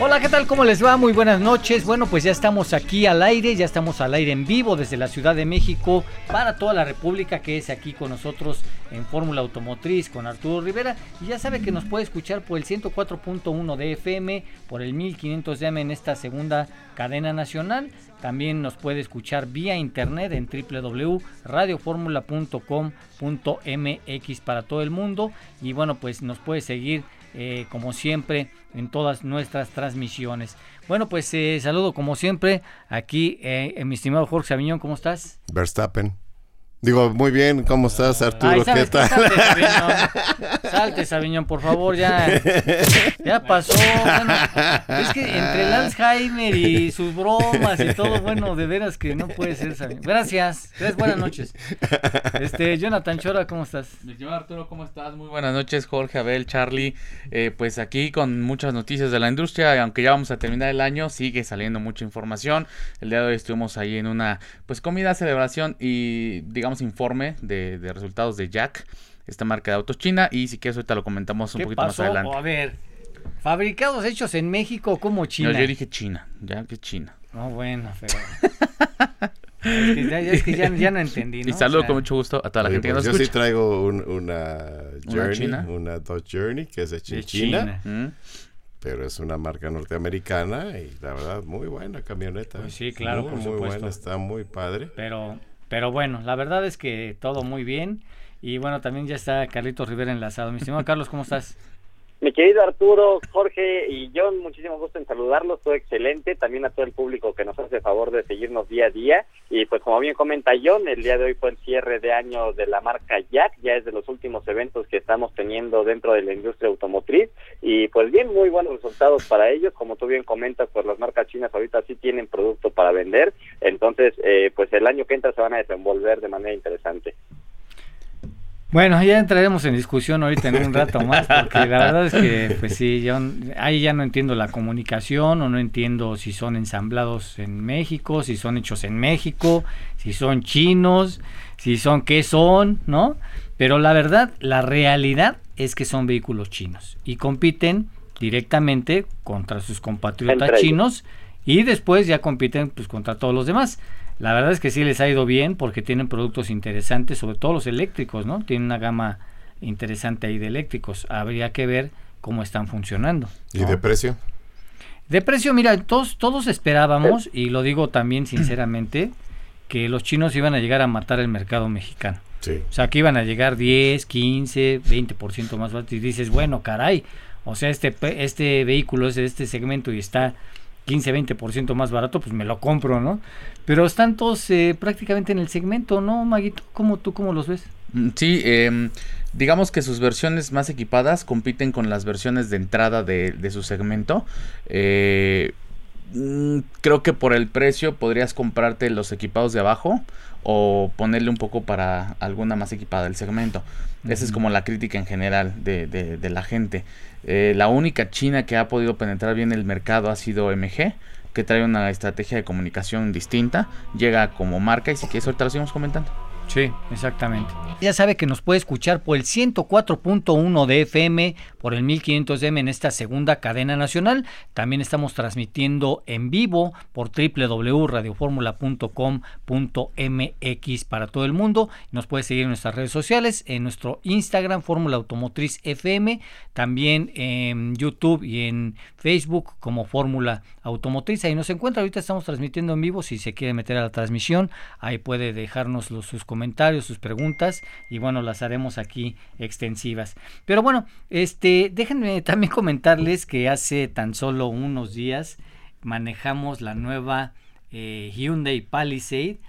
Hola, ¿qué tal? ¿Cómo les va? Muy buenas noches. Bueno, pues ya estamos aquí al aire, ya estamos al aire en vivo desde la Ciudad de México para toda la República que es aquí con nosotros en Fórmula Automotriz con Arturo Rivera. Y ya sabe que nos puede escuchar por el 104.1 de FM, por el 1500 de AM en esta segunda cadena nacional. También nos puede escuchar vía internet en www.radioformula.com.mx para todo el mundo. Y bueno, pues nos puede seguir eh, como siempre en todas nuestras transmisiones. Bueno, pues eh, saludo como siempre aquí, eh, mi estimado Jorge Aviñón, ¿cómo estás? Verstappen. Digo, muy bien, ¿cómo estás, Arturo? ¿Qué tal? Salte, Sabiñón, por favor, ya. Ya pasó. Bueno, es que entre el Alzheimer y sus bromas y todo, bueno, de veras que no puede ser, Sabiñón. Gracias. Gracias, buenas noches. Este, Jonathan Chora, ¿cómo estás? Señor Arturo, ¿cómo estás? Muy buenas noches, Jorge, Abel, Charlie. Eh, pues aquí con muchas noticias de la industria, aunque ya vamos a terminar el año, sigue saliendo mucha información. El día de hoy estuvimos ahí en una, pues, comida, celebración y, digamos, informe de, resultados de Jack, esta marca de autos china. Y si quieres, ahorita lo comentamos un poquito más adelante. a ver, fabricados hechos en México como China. yo dije China, ya que China. No, bueno, pero. es que, ya, ya, no entendí. ¿no? Y saludo con mucho gusto a toda la gente que pues nos Yo sí traigo una Journey, una, Dodge Journey, que es de, China. China. Mm. Pero es una marca norteamericana y la verdad, muy buena camioneta. Pues sí, claro, muy, muy buena, está muy padre. Pero pero bueno, la verdad es que todo muy bien. Y bueno, también ya está Carlitos Rivera enlazado. Mi estimado Carlos, ¿cómo estás? Mi querido Arturo, Jorge y John, muchísimo gusto en saludarlos, todo excelente, también a todo el público que nos hace favor de seguirnos día a día. Y pues como bien comenta John, el día de hoy fue el cierre de año de la marca Jack, ya es de los últimos eventos que estamos teniendo dentro de la industria automotriz. Y pues bien, muy buenos resultados para ellos, como tú bien comentas, pues las marcas chinas ahorita sí tienen producto para vender, entonces eh, pues el año que entra se van a desenvolver de manera interesante. Bueno, ya entraremos en discusión ahorita en un rato más, porque la verdad es que, pues sí, yo ahí ya no entiendo la comunicación o no entiendo si son ensamblados en México, si son hechos en México, si son chinos, si son qué son, ¿no? Pero la verdad, la realidad es que son vehículos chinos y compiten directamente contra sus compatriotas chinos y después ya compiten pues contra todos los demás. La verdad es que sí les ha ido bien porque tienen productos interesantes, sobre todo los eléctricos, ¿no? Tienen una gama interesante ahí de eléctricos. Habría que ver cómo están funcionando. ¿Y de precio? De precio, mira, todos, todos esperábamos, y lo digo también sinceramente, que los chinos iban a llegar a matar el mercado mexicano. Sí. O sea, que iban a llegar 10, 15, 20% más barato. Y dices, bueno, caray, o sea, este, este vehículo es de este segmento y está 15, 20% más barato, pues me lo compro, ¿no? Pero están todos eh, prácticamente en el segmento, ¿no, Maguito? ¿Cómo tú cómo los ves? Mm, sí, eh, digamos que sus versiones más equipadas compiten con las versiones de entrada de, de su segmento. Eh, mm, creo que por el precio podrías comprarte los equipados de abajo o ponerle un poco para alguna más equipada del segmento. Esa es como la crítica en general de, de, de la gente. Eh, la única China que ha podido penetrar bien el mercado ha sido MG, que trae una estrategia de comunicación distinta, llega como marca y si quieres ahorita lo seguimos comentando. Sí, exactamente. Ya sabe que nos puede escuchar por el 104.1 de FM, por el 1500 M en esta segunda cadena nacional. También estamos transmitiendo en vivo por www.radioformula.com.mx para todo el mundo. Nos puede seguir en nuestras redes sociales, en nuestro Instagram, Fórmula Automotriz FM, también en YouTube y en Facebook como Fórmula Automotriz. Ahí nos encuentra. Ahorita estamos transmitiendo en vivo. Si se quiere meter a la transmisión, ahí puede dejarnos los, sus comentarios comentarios, sus preguntas y bueno, las haremos aquí extensivas. Pero bueno, este, déjenme también comentarles que hace tan solo unos días manejamos la nueva eh, Hyundai Palisade.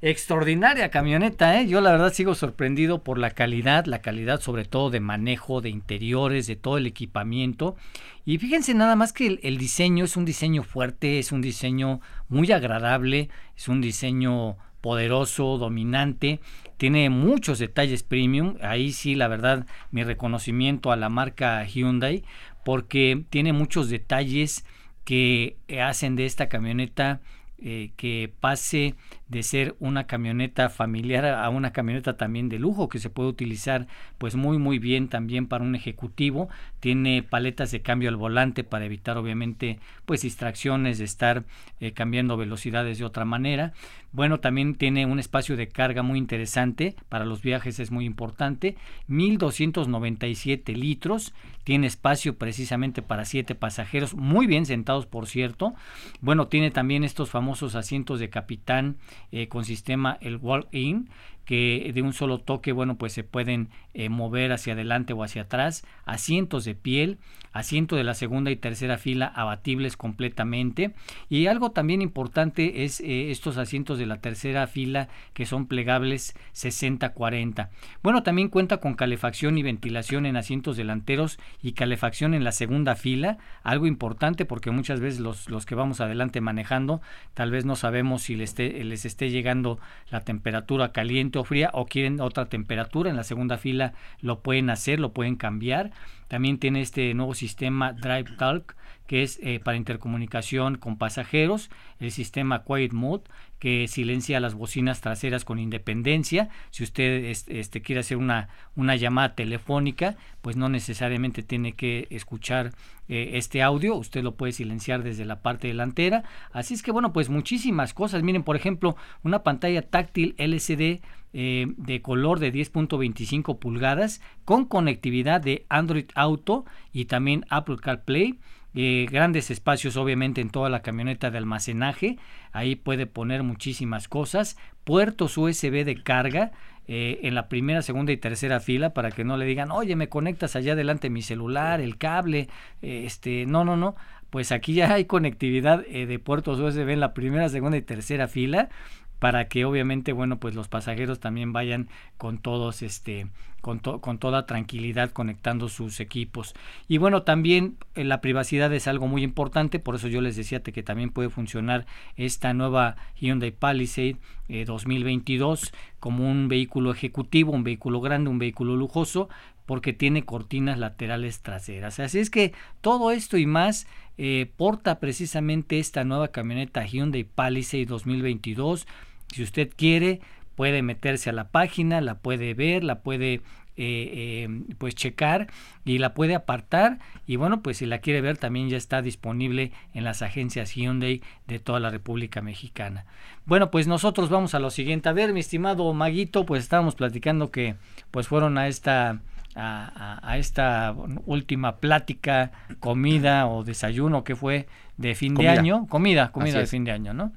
Extraordinaria camioneta, ¿eh? Yo la verdad sigo sorprendido por la calidad, la calidad sobre todo de manejo, de interiores, de todo el equipamiento. Y fíjense nada más que el, el diseño es un diseño fuerte, es un diseño muy agradable, es un diseño poderoso, dominante, tiene muchos detalles premium, ahí sí la verdad mi reconocimiento a la marca Hyundai porque tiene muchos detalles que hacen de esta camioneta eh, que pase de ser una camioneta familiar a una camioneta también de lujo que se puede utilizar pues muy muy bien también para un ejecutivo. Tiene paletas de cambio al volante para evitar obviamente pues distracciones de estar eh, cambiando velocidades de otra manera. Bueno también tiene un espacio de carga muy interesante para los viajes es muy importante. 1297 litros tiene espacio precisamente para siete pasajeros muy bien sentados por cierto. Bueno tiene también estos famosos asientos de capitán eh, con sistema el walk-in que de un solo toque, bueno, pues se pueden eh, mover hacia adelante o hacia atrás, asientos de piel, asiento de la segunda y tercera fila abatibles completamente y algo también importante es eh, estos asientos de la tercera fila que son plegables 60-40. Bueno, también cuenta con calefacción y ventilación en asientos delanteros y calefacción en la segunda fila, algo importante porque muchas veces los, los que vamos adelante manejando tal vez no sabemos si les les esté llegando la temperatura caliente fría o quieren otra temperatura, en la segunda fila lo pueden hacer, lo pueden cambiar. También tiene este nuevo sistema Drive Talk que es eh, para intercomunicación con pasajeros, el sistema Quiet Mode, que silencia las bocinas traseras con independencia. Si usted este, quiere hacer una, una llamada telefónica, pues no necesariamente tiene que escuchar eh, este audio, usted lo puede silenciar desde la parte delantera. Así es que bueno, pues muchísimas cosas. Miren, por ejemplo, una pantalla táctil LCD eh, de color de 10.25 pulgadas con conectividad de Android Auto y también Apple CarPlay eh, grandes espacios obviamente en toda la camioneta de almacenaje, ahí puede poner muchísimas cosas, puertos USB de carga, eh, en la primera, segunda y tercera fila para que no le digan, oye, me conectas allá adelante mi celular, el cable, este, no, no, no, pues aquí ya hay conectividad eh, de puertos USB en la primera, segunda y tercera fila para que obviamente bueno pues los pasajeros también vayan con todos este con, con toda tranquilidad conectando sus equipos. Y bueno también eh, la privacidad es algo muy importante por eso yo les decía que también puede funcionar esta nueva Hyundai Palisade 2022 eh, como un vehículo ejecutivo un vehículo grande un vehículo lujoso porque tiene cortinas laterales traseras. Así es que todo esto y más eh, porta precisamente esta nueva camioneta Hyundai Palisade 2022. Si usted quiere, puede meterse a la página, la puede ver, la puede eh, eh, pues checar y la puede apartar. Y bueno pues si la quiere ver también ya está disponible en las agencias Hyundai de toda la República Mexicana. Bueno pues nosotros vamos a lo siguiente. A ver mi estimado Maguito pues estábamos platicando que pues fueron a esta a, esta última plática, comida o desayuno que fue de fin de año. Comida, comida de fin de año, ¿no?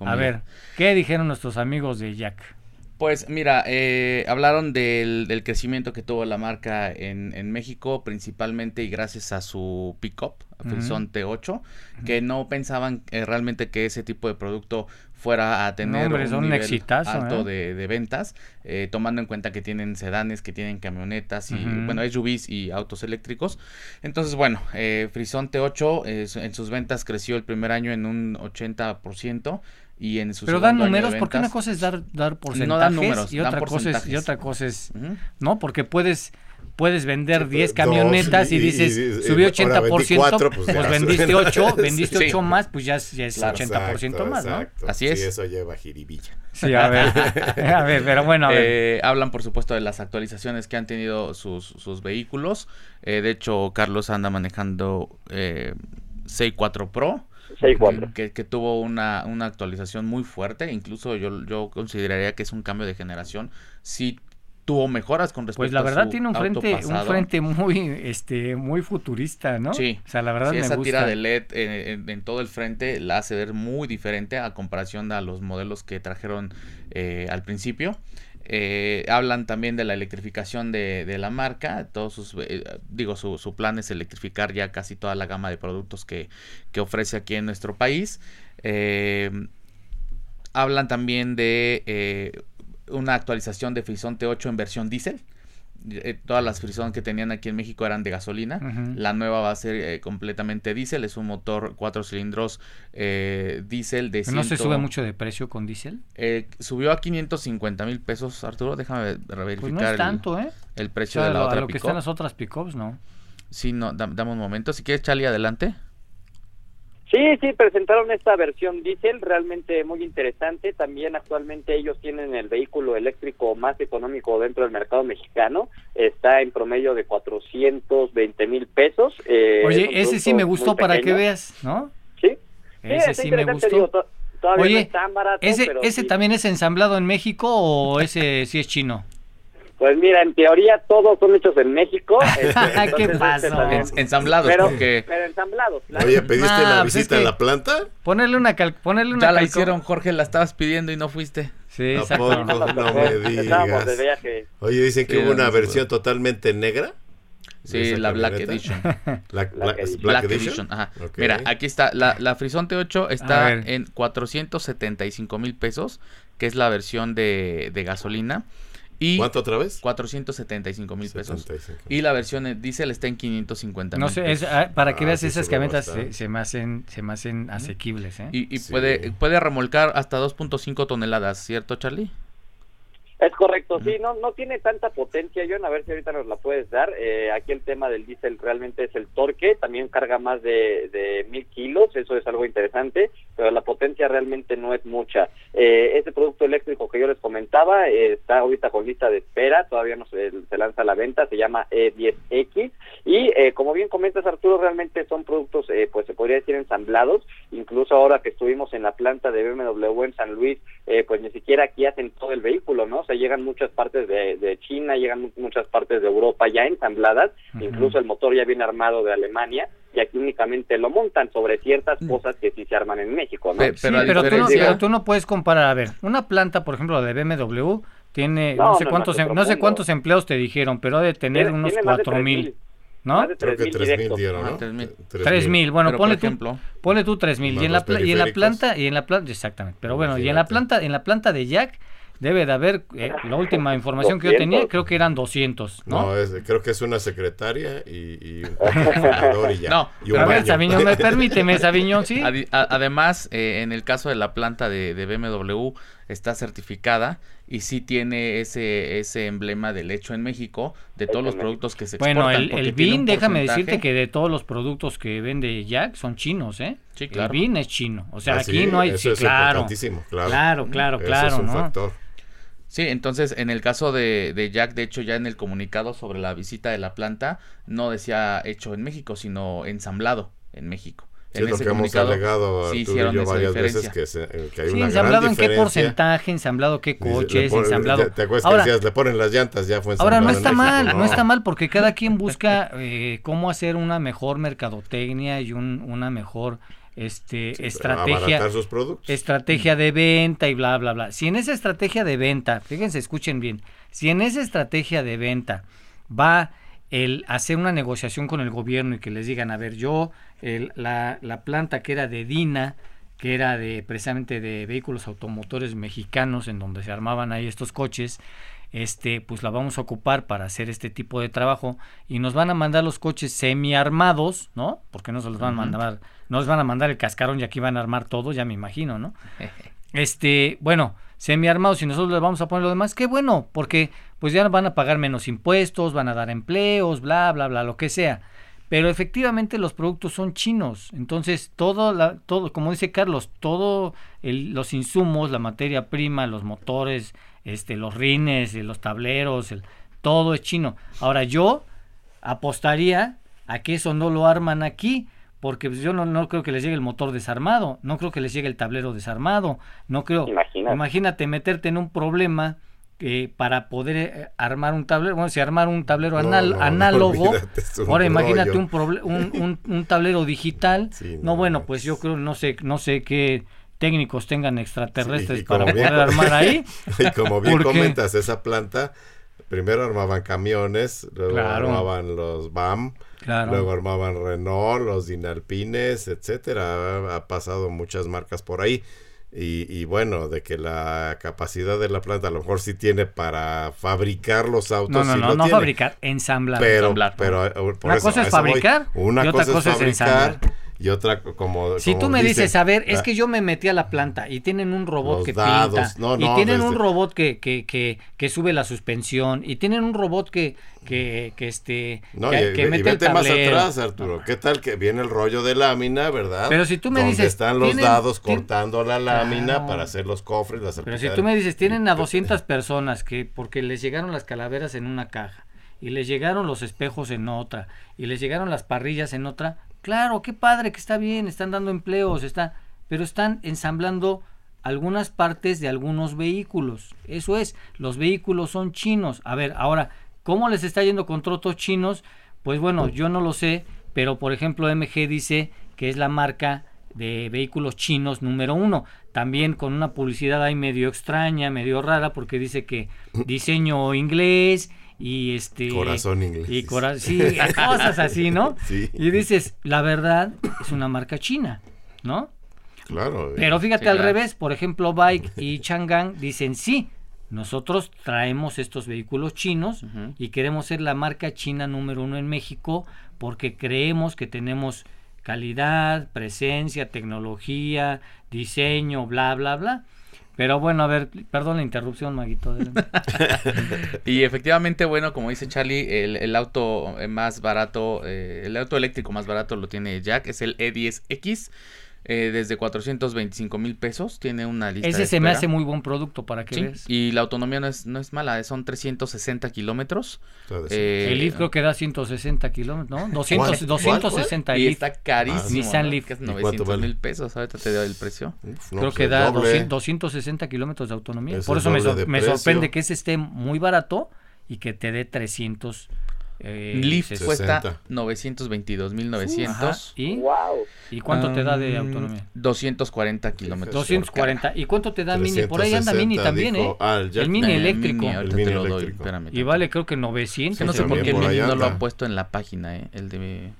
A ver, ¿qué dijeron nuestros amigos de Jack? Pues mira, eh, hablaron del, del, crecimiento que tuvo la marca en, en México, principalmente y gracias a su pickup, Frison T8, que no pensaban eh, realmente que ese tipo de producto fuera a tener un, nivel alto ¿eh? de, ventas, tomando en cuenta que tienen sedanes, que tienen camionetas y, bueno, SUVs y autos eléctricos. Entonces, bueno, Frison T8 en sus ventas creció el primer año en un 80% y en Pero dan números, porque una cosa es dar, dar porcentajes no dan números, y, otra cosa es, y otra cosa es, ¿no? Porque puedes puedes vender 10 camionetas y, dices, subió 80%, pues, pues vendiste 8, vendiste 8 más, pues ya, ya es 80% más, ¿no? Así es. Sí, eso lleva jiribilla. Sí, a ver, a ver, pero bueno, a ver. Eh, hablan, por supuesto, de las actualizaciones que han tenido sus, sus vehículos. Eh, de hecho, Carlos anda manejando eh, 64 Pro. Que, que, tuvo una, una, actualización muy fuerte, incluso yo, yo consideraría que es un cambio de generación. Sí tuvo mejoras con respecto Pues la verdad tiene un frente, un frente muy, este, muy futurista, ¿no? Sí. O sea, la verdad esa tira de LED en, todo el frente la hace ver muy diferente a comparación a los modelos que trajeron eh, al principio. Eh, hablan también de la electrificación de, la marca. Todos sus, eh, digo, su, plan es electrificar ya casi toda la gama de productos que, ofrece aquí en nuestro país. Eh, hablan también de una actualización de Frisonte 8 en versión diésel. eh, todas las Frison que tenían aquí en México eran de gasolina. La nueva va a ser eh, completamente diésel. Es un motor cuatro cilindros eh, diésel de... ¿No se sube mucho de precio con diésel? subió a 550 mil pesos, Arturo. Déjame verificar pues no es tanto, el, ¿eh? el precio de la otra lo que están las otras pickups, ¿no? Sí, no, dame un momento. Si quieres, Charlie, adelante. Sí, sí, presentaron esta versión diésel realmente muy interesante. También actualmente ellos tienen el vehículo eléctrico más económico dentro del mercado mexicano. Está en promedio de 420 mil pesos. Eh, Oye, ese sí me gustó para que veas, ¿no? Sí, ese sí, me gustó. Oye, ese, ese también es ensamblado en México o ese sí es chino? Pues mira, en teoría todos son hechos en México. Este, ¿Qué este, pasa? ensamblados. Pero, pero ensamblados. Oye, ¿pediste la pues visita en la planta? Ponerle una, cal ponerle una Ya la hicieron, Jorge, la estabas pidiendo y no fuiste. Sí, exacto. No, me digas. Oye, dicen que hubo una versión totalmente negra. Sí, la Black Edition. Black, Edition. Ajá. Mira, aquí está. La, la Frisonte 8 está en 475 mil pesos, que es la versión de, de gasolina. ¿Cuánto otra vez? 475 mil pesos. Y la versión diésel está en 550 mil. No sé, ah, para que ah, veas esas camionetas se, me hacen, se me hacen asequibles. ¿eh? Y, puede, puede remolcar hasta 2.5 toneladas, ¿cierto, Charlie? Es correcto, sí, no no tiene tanta potencia, John, a ver si ahorita nos la puedes dar. Eh, aquí el tema del diésel realmente es el torque, también carga más de, de mil kilos, eso es algo interesante, pero la potencia realmente no es mucha. Eh, este producto eléctrico que yo les comentaba eh, está ahorita con lista de espera, todavía no se, lanza a la venta, se llama E10X y eh, como bien comentas Arturo, realmente son productos, pues se podría decir ensamblados, incluso ahora que estuvimos en la planta de BMW en San Luis, pues ni siquiera aquí hacen todo el vehículo, ¿no? O sea, llegan muchas partes de, China, llegan muchas partes de Europa ya ensambladas, incluso el motor ya viene armado de Alemania y aquí únicamente lo montan sobre ciertas mm. cosas que sí se arman en México, ¿no? Pero, tú no pero, tú no, puedes comparar, a ver, una planta, por ejemplo, de BMW tiene no, sé cuántos em, no, sé cuántos empleos te dijeron, pero ha de tener unos cuatro mil. ¿No? Creo que 3.000 dieron, ¿no? 3.000. Bueno, ponle tú, ponle tú 3.000. Y en, la, y en la planta, y en la planta, exactamente. Pero bueno, y en la planta, en la planta de Jack, debe de haber, eh, la última información que yo tenía, creo que eran 200, ¿no? No, creo que es una secretaria y, un computador y ya. No, y un baño. Sabiñón, me permíteme, Sabiñón, sí. además, eh, en el caso de la planta de, BMW, está certificada y sí tiene ese ese emblema del hecho en México de todos los productos que se exportan. Bueno, el, el BIN, déjame decirte que de todos los productos que vende Jack son chinos, ¿eh? Sí, claro. El BIN es chino. O sea, ah, aquí no hay... Eso es claro, claro. Claro, claro, claro. es un factor. Sí, entonces en el caso de, de, Jack, de hecho ya en el comunicado sobre la visita de la planta, no decía hecho en México, sino ensamblado en México. Sí, en ese que hemos alegado sí, hicieron esa varias veces que, eh, que hay sí, una ensamblado en qué porcentaje, ensamblado qué coches, ensamblado. ¿Te, acuerdas ahora, que decías, le ponen las llantas, ya fue Ahora no está mal, no. está mal porque cada quien busca eh, cómo hacer una mejor mercadotecnia y un, una mejor este estrategia estrategia de venta y bla bla bla. Si en esa estrategia de venta, fíjense, escuchen bien, si en esa estrategia de venta va el hacer una negociación con el gobierno y que les digan, a ver, yo la, la planta que era de Dina, que era de precisamente de vehículos automotores mexicanos en donde se armaban ahí estos coches, este, pues la vamos a ocupar para hacer este tipo de trabajo y nos van a mandar los coches semi armados, ¿no? Porque no se los van a mandar, no les van a mandar el cascarón y aquí van a armar todo, ya me imagino, ¿no? este, bueno, semi armados y nosotros les vamos a poner lo demás, qué bueno, porque pues ya van a pagar menos impuestos, van a dar empleos, bla, bla, bla, lo que sea. Pero efectivamente los productos son chinos, entonces todo, la, todo como dice Carlos, todo los insumos, la materia prima, los motores, este, los rines, los tableros, el, todo es chino. Ahora yo apostaría a que eso no lo arman aquí, porque pues, yo no, no, creo que les llegue el motor desarmado, no creo que les llegue el tablero desarmado, no creo. Imagínate, meterte en un problema que para poder eh, armar un tablero, bueno, si armar un tablero análogo, ahora imagínate un, un, un, tablero digital, no, bueno, pues yo creo, no sé, no sé qué técnicos tengan extraterrestres para poder armar ahí. Y como bien comentas, esa planta, primero armaban camiones, luego armaban los BAM, luego armaban Renault, los Dinalpines, etcétera. Ha, pasado muchas marcas por ahí. Y, bueno, de que la capacidad de la planta a lo mejor sí tiene para fabricar los autos. No, no, no, no fabricar, ensamblar. Pero, pero eh, una cosa es fabricar una y otra cosa, es fabricar y otra como si tú me dices a ver es que yo me metí a la planta y tienen un robot que pinta y tienen un robot que, que, que, que, sube la suspensión y tienen un robot que que, que este que, mete vete más atrás Arturo qué tal que viene el rollo de lámina verdad pero si tú me dices están los dados cortando la lámina para hacer los cofres las pero si tú me dices tienen a 200 personas que porque les llegaron las calaveras en una caja y les llegaron los espejos en otra y les llegaron las parrillas en otra Claro, qué padre, que está bien, están dando empleos, está, pero están ensamblando algunas partes de algunos vehículos. Eso es, los vehículos son chinos. A ver, ahora, ¿cómo les está yendo con trotos chinos? Pues bueno, yo no lo sé, pero por ejemplo MG dice que es la marca de vehículos chinos número uno. También con una publicidad ahí medio extraña, medio rara, porque dice que diseño inglés y este corazón inglés y sí, cosas así no y dices la verdad es una marca china no claro eh. pero fíjate al revés por ejemplo Bike y Chang'an dicen sí nosotros traemos estos vehículos chinos y queremos ser la marca china número uno en México porque creemos que tenemos calidad presencia tecnología diseño bla bla bla pero bueno, a ver, perdón la interrupción, Maguito. y efectivamente, bueno, como dice Charlie, el, auto más barato, eh, el auto eléctrico más barato lo tiene Jack, es el E10X eh, desde 425 mil pesos. Tiene una lista. Ese se me hace muy buen producto para que veas. Y la autonomía no es, no es mala, son 360 kilómetros. Eh, el Leaf creo que da 160 kilómetros, ¿no? 200, 260 Y está carísimo. Nissan Leaf. Que es 900 mil pesos, ahorita te doy el precio. creo que da 260 kilómetros de autonomía. Por eso me, me sorprende que ese esté muy barato y que te dé 300 eh, Leaf cuesta 922.900. ¿Y? ¿Y cuánto te da de autonomía? 240 kilómetros. 240. ¿Y cuánto te da Mini? Por ahí anda Mini también, ¿eh? Ah, el, Mini eléctrico. el mini te lo doy, y vale creo que 900. no sé por qué Mini no lo ha puesto en la página, ¿eh? El de...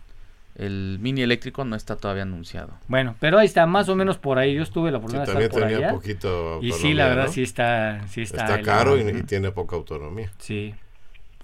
El mini eléctrico no está todavía anunciado. Bueno, pero ahí está, más o menos por ahí. Yo estuve la oportunidad de estar por allá. Poquito y sí, la verdad sí está, sí está. Está caro y, tiene poca autonomía. Sí.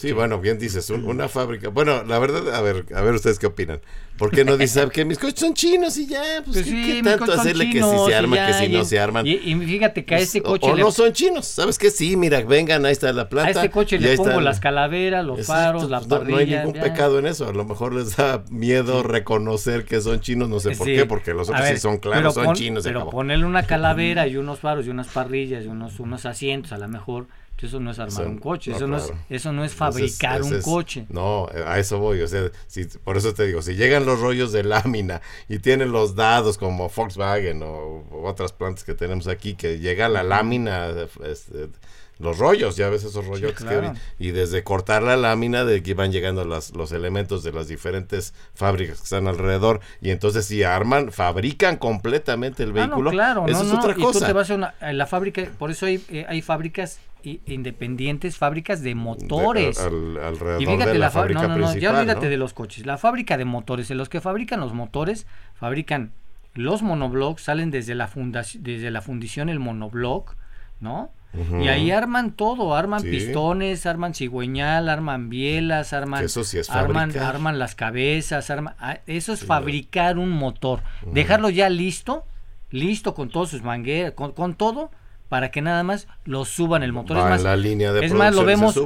Sí, bueno, bien dices, una fábrica. Bueno, la verdad, a ver, a ver ustedes qué opinan. ¿Por qué no dicen que mis coches son chinos y ya? Pues, pues ¿qué, tanto hacerle que si se arman, que si no se arman? Y, fíjate que a este coche. O, no son chinos, ¿sabes qué? Sí, mira, vengan, ahí está la planta. A este coche le pongo las calaveras, los faros, la parrilla. No, hay ningún pecado en eso. A lo mejor les da miedo reconocer que son chinos, no sé por qué, porque los otros sí son claros, son chinos. Pero ponerle una calavera y unos faros y unas parrillas y unos, unos asientos, a lo mejor eso no es armar un coche, eso, no es, eso no es fabricar un coche. No, a eso voy, o sea, si, por eso te digo, si llegan los rollos de lámina y tienen los dados como Volkswagen o, otras plantas que tenemos aquí, que llega la lámina, este, los rollos, ya ves esos rollos que y desde cortar la lámina de que van llegando las, los elementos de las diferentes fábricas que están alrededor y entonces si arman, fabrican completamente el ah, vehículo. claro, eso es otra cosa. Y tú te vas a una, la fábrica, por eso hay, eh, hay fábricas independientes, fábricas de motores. alrededor y fíjate, de la, fábrica no, no, ya olvídate de los coches. La fábrica de motores, en los que fabrican los motores, fabrican los monoblocks, salen desde la fundación, desde la fundición el monoblock, ¿no? Y ahí arman todo, arman pistones, arman cigüeñal, arman bielas, arman, arman, arman las cabezas, arman, ah, eso es fabricar un motor, dejarlo ya listo, listo con todos sus mangueras, con, todo, para que nada más lo suban el motor. es más, la línea de es más, lo vemos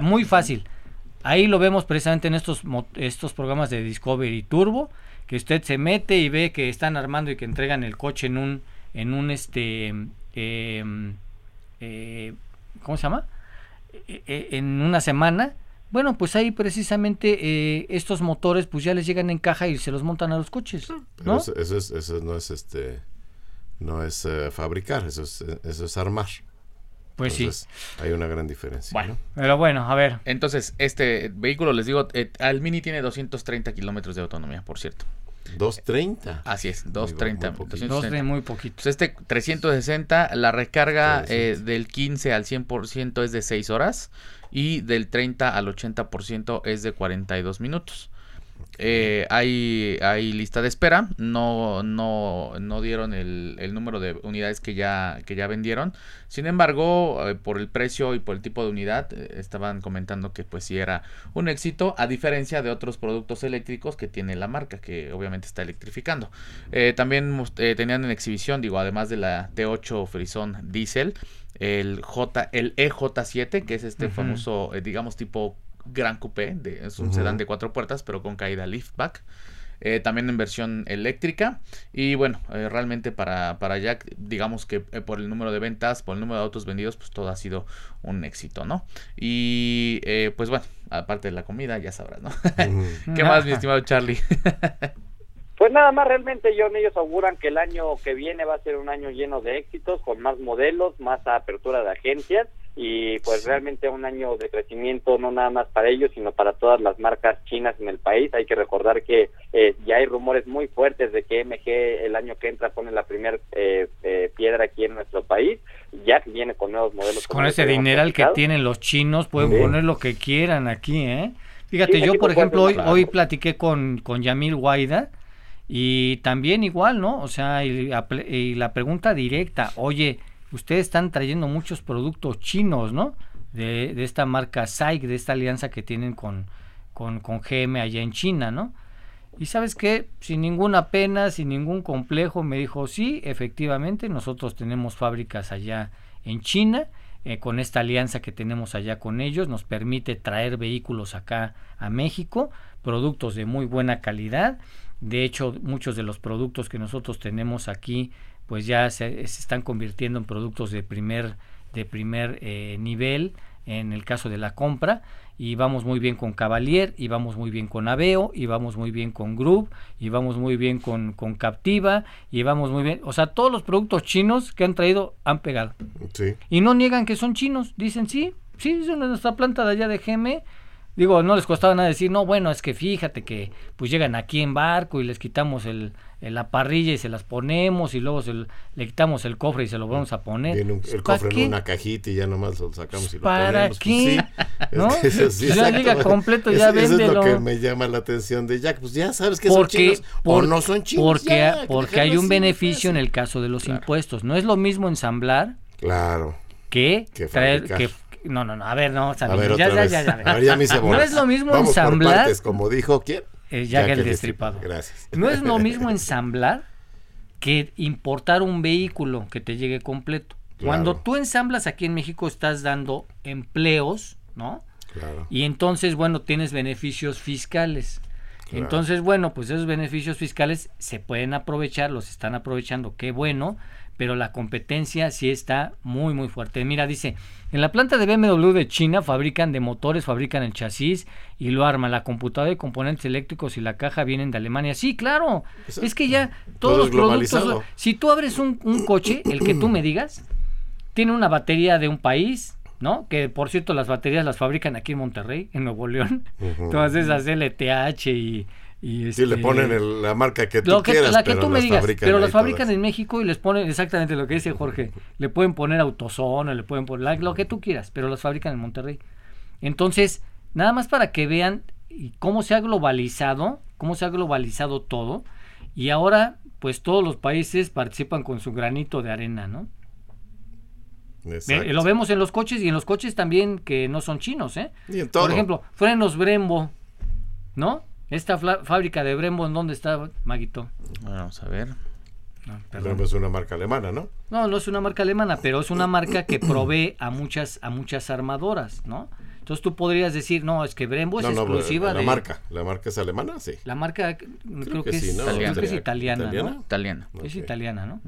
muy fácil. Ahí lo vemos precisamente en estos, estos programas de Discovery Turbo, que usted se mete y ve que están armando y que entregan el coche en un, en un este, eh, eh, ¿cómo se llama? Eh, eh, en una semana. Bueno, pues ahí precisamente eh, estos motores pues ya les llegan en caja y se los montan a los coches. ¿no? Eso, es, eso no es este no es fabricar, eso es, eso es armar. Pues sí. Hay una gran diferencia. Bueno, pero bueno, a ver. Entonces, este vehículo, les digo, al Mini tiene 230 kilómetros de autonomía, por cierto. 230. Así es, 230. Dos de muy poquito. este 360, la recarga eh, del 15 al 100% es de 6 horas y del 30 al 80% es de 42 minutos. Eh, hay, hay lista de espera, no, no, no dieron el, el número de unidades que ya, que ya vendieron. Sin embargo, eh, por el precio y por el tipo de unidad, eh, estaban comentando que pues sí era un éxito, a diferencia de otros productos eléctricos que tiene la marca, que obviamente está electrificando. También tenían en exhibición, digo, además de la T8 Frison Diesel, el J, el EJ7, que es este famoso, digamos, tipo Gran Coupé, de, es un sedán de cuatro puertas, pero con caída liftback. Eh, también en versión eléctrica. Y bueno eh, realmente para, para Jack digamos que eh, por el número de ventas por el número de autos vendidos pues todo ha sido un éxito no y eh, pues bueno aparte de la comida ya sabrás no qué más mi estimado Charlie Pues nada más, realmente John, ellos auguran que el año que viene va a ser un año lleno de éxitos, con más modelos, más apertura de agencias y pues realmente un año de crecimiento no nada más para ellos, sino para todas las marcas chinas en el país. Hay que recordar que eh, ya hay rumores muy fuertes de que MG el año que entra pone la primera eh, eh, piedra aquí en nuestro país. Ya viene con nuevos modelos. Con ese dineral que tienen los chinos, pueden Sí. poner lo que quieran aquí, ¿eh? Fíjate, Sí, yo por ejemplo hoy, hoy platiqué con, con Yamil Guaida y también igual, ¿no? O sea, y la pregunta directa, oye, ustedes están trayendo muchos productos chinos, ¿no? De, esta marca SAIC, de esta alianza que tienen con, con, con GM allá en China, ¿no? Y sabes qué, sin ninguna pena, sin ningún complejo, me dijo, sí, efectivamente, nosotros tenemos fábricas allá en China, eh, con esta alianza que tenemos allá con ellos, nos permite traer vehículos acá a México, productos de muy buena calidad. De hecho, muchos de los productos que nosotros tenemos aquí, pues ya se, se están convirtiendo en productos de primer, de primer eh, nivel en el caso de la compra y vamos muy bien con Cavalier y vamos muy bien con Aveo y vamos muy bien con Group y vamos muy bien con, con Captiva y vamos muy bien, o sea, todos los productos chinos que han traído han pegado Sí. y no niegan que son chinos, dicen sí, sí, son de nuestra planta de allá de GM. Digo, no les costaba nada decir, no, bueno, es que fíjate que pues llegan aquí en barco y les quitamos el, el- la parrilla y se las ponemos y luego se le quitamos el cofre y se lo vamos a poner. Un- Pues, el ¿para cofre qué? en una cajita y ya nomás lo sacamos y lo ¿Para ponemos. Pues qué? sí. ¿No? Es que eso sí, Ya llega completo, ya Es- Eso es lo que me llama la atención de Jack. Pues ya sabes que son porque, chinos por- o no son chinos. porque, ya, porque hay un beneficio en el caso de los Claro. impuestos. No es lo mismo ensamblar Claro. que, Que traer que no, no, no, a ver, no, A Sabino, ver, ya, ya, ya, ya, A ver, ya me hice No es lo mismo Vamos por ensamblar partes, como dijo quién. eh, Jack Jack el el Destripador. Gracias. No es lo mismo ensamblar que importar un vehículo que te llegue completo. Cuando tú ensamblas aquí en México estás dando empleos, ¿no? Claro. Y entonces, bueno, tienes beneficios fiscales. Claro. Entonces, bueno, pues esos beneficios fiscales se pueden aprovechar, los están aprovechando, qué bueno, pero la competencia sí está muy, muy fuerte. Mira, dice, en la planta de BMW de China fabrican de motores, fabrican el chasis y lo arman. La computadora y componentes eléctricos y la caja vienen de Alemania. Sí, claro. Exacto. Es que ya Todo todos los productos... Si tú abres un, un coche, el que tú me digas, tiene una batería de un país, ¿no? Que por cierto las baterías las fabrican aquí en Monterrey, en Nuevo León. Ujú. Todas esas LTH y... y Sí, le este, ponen el- la marca que tú lo que, quieras, la que pero tú me las digas, fabrican pero las fabrican todas. en México y les ponen exactamente lo que dice Jorge. Le pueden poner autozone, le pueden poner la- lo que tú quieras, pero las fabrican en Monterrey. Entonces, nada más para que vean cómo se ha globalizado, cómo se ha globalizado todo. Y ahora, pues todos los países participan con su granito de arena, ¿no? Exacto. Lo vemos en los coches y en los coches también que no son chinos, ¿eh? Y en todo. Por ejemplo, frenos Brembo, ¿no? Esta fla- fábrica de Brembo, ¿en dónde está, Maguito? vamos a ver No, Brembo es una marca alemana, ¿no? No, no es una marca alemana, pero es una marca que provee a muchas, a muchas armadoras, ¿no? Entonces tú podrías decir, no, es que Brembo es no, no, exclusiva la de... marca. La marca es alemana, sí. La marca creo, que, que sí, es, ¿no? creo que es Italiana. italiana, ¿Italiana? ¿no? italiana Es italiana, ¿no?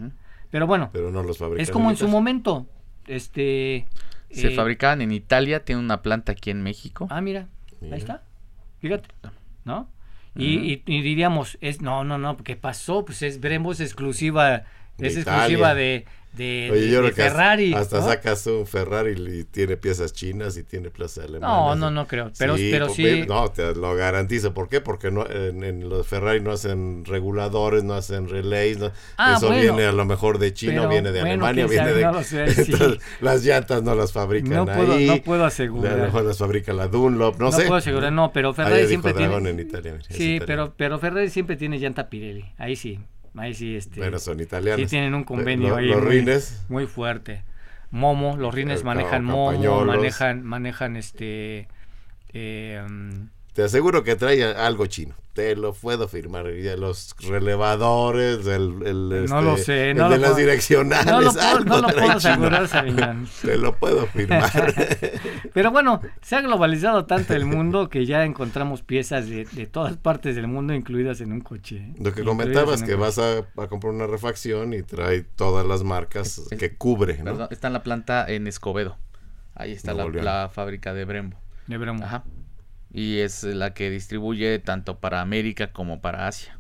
Pero bueno, Pero no los fabrican. es como en su momento, este... se eh, fabricaban en Italia tiene una planta aquí en México Ah, mira, Mira. ahí está. Fíjate, ¿no? Y, y- y diríamos, es no, no, no, ¿qué pasó? Pues es Brembo es exclusiva, De es Italia. exclusiva de, de, Oye, de- yo de creo que hasta- Ferrari. hasta, ¿no? sacas un Ferrari y tiene piezas chinas y tiene piezas alemanas. No, no, no creo. Pero sí, pero pues, sí No, te lo garantizo. ¿Por qué? Porque no, en, en los Ferrari no hacen reguladores, no hacen relays. no- Ah, Eso bueno. viene a lo mejor de China, Pero, viene de bueno, Alemania, viene de... no sí. Las llantas no las fabrican No puedo- ahí. no puedo A asegurar. lo mejor las fabrica la Dunlop, no, no sé. puedo asegurar, no, pero Ferrari siempre tiene. en Italia. mira, Sí, pero, pero Ferrari siempre tiene llanta Pirelli. Ahí sí. Ahí sí, este. Bueno, son italianos. Sí tienen un convenio ahí. Los muy, rines, Muy fuerte. Momo, los rines Eh, manejan Momo, manejan, manejan este. eh, te aseguro que trae algo chino. Te lo puedo firmar. Ya los relevadores, el, el, No este, lo sé, el no de lo las puedo- direccionales. no lo puedo, algo no lo trae puedo chino. asegurar, Sabiñán. Te lo puedo firmar. Pero bueno, se ha globalizado tanto el mundo que ya encontramos piezas de, de todas partes del mundo incluidas en un coche. ¿eh? Lo que comentabas, que coche. vas a, a comprar una refacción y trae todas las marcas que cubre, ¿no? Perdón, está en la planta en Escobedo. Ahí está la, la fábrica de Brembo. De Bremo. Ajá. Y es la que distribuye tanto para América como para Asia.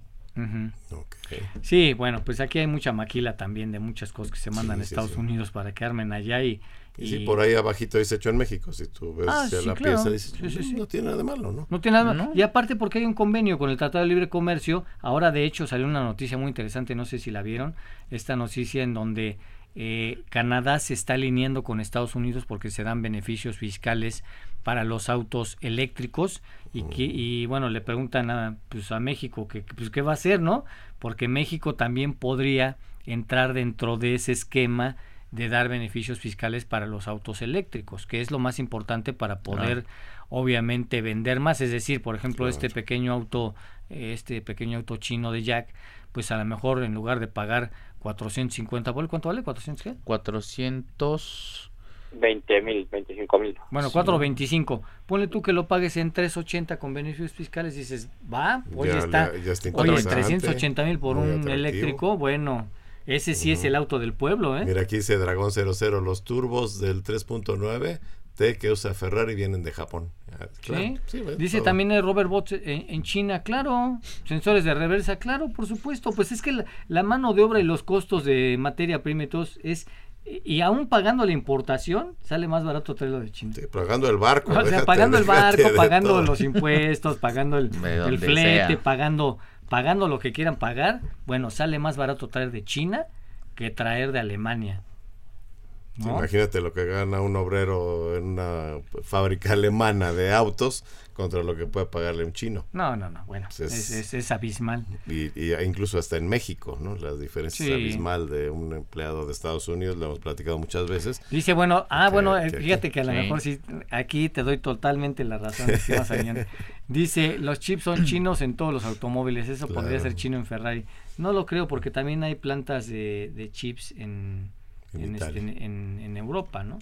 Sí, bueno, pues aquí hay mucha maquila también de muchas cosas que se mandan Sí, a Estados sí. Unidos para que armen allá y... Y si por ahí abajito dice hecho en México, si tú ves Ah, la claro. pieza, dices, Sí, sí, sí. no tiene nada de malo, ¿no? No tiene nada más. No. Y aparte porque hay un convenio con el Tratado de Libre Comercio. Ahora de hecho salió una noticia muy interesante, no sé si la vieron, esta noticia en donde eh, Canadá se está alineando con Estados Unidos porque se dan beneficios fiscales para los autos eléctricos y, que, y bueno, le preguntan a, pues, a México que pues, qué va a hacer, ¿no? Porque México también podría entrar dentro de ese esquema de dar beneficios fiscales para los autos eléctricos, que es lo más importante para poder obviamente vender más, es decir, por ejemplo, Claro. este pequeño auto este pequeño auto chino de Jack, pues a lo mejor en lugar de pagar 450 por ¿cuánto vale? 400 qué? 400... 20 mil, 25 mil. Bueno, 425. Ponle tú que lo pagues en 380 con beneficios fiscales, dices, va, oye Ya está, ya está oye, interesante, 380 mil por un atractivo. eléctrico, bueno, ese sí es el auto del pueblo, ¿eh? Mira, aquí dice Dragón 00, los turbos del 3.9 T que usa Ferrari vienen de Japón. Claro, ¿Sí? sí, ves, Dice todo. también el Robert Bots en, en China, claro. Sensores de reversa, claro, por supuesto. Pues es que la, la mano de obra y los costos de materia prima y todo es. Y aún pagando la importación, sale más barato traerlo de China. Sí, pagando el barco. O sea, déjate- pagando el barco, pagando todo. los impuestos, pagando el, el flete, sea. pagando, pagando lo que quieran pagar. Bueno, sale más barato traer de China que traer de Alemania. ¿No? Imagínate lo que gana un obrero en una fábrica alemana de autos contra lo que puede pagarle un chino. No, no, no, bueno, Pues es, es- es- es abismal. Y, y incluso hasta en México, ¿no? La diferencia Sí. es abismal de un empleado de Estados Unidos, lo hemos platicado muchas veces. Dice, bueno, ah, Que- bueno, que- fíjate que a lo sí. mejor sí, aquí te doy totalmente la razón. Sabiñán. Dice, los chips son chinos en todos los automóviles, eso podría Claro. ser chino en Ferrari. No lo creo porque también hay plantas de, de chips en, En en, este, en- en Europa, ¿no?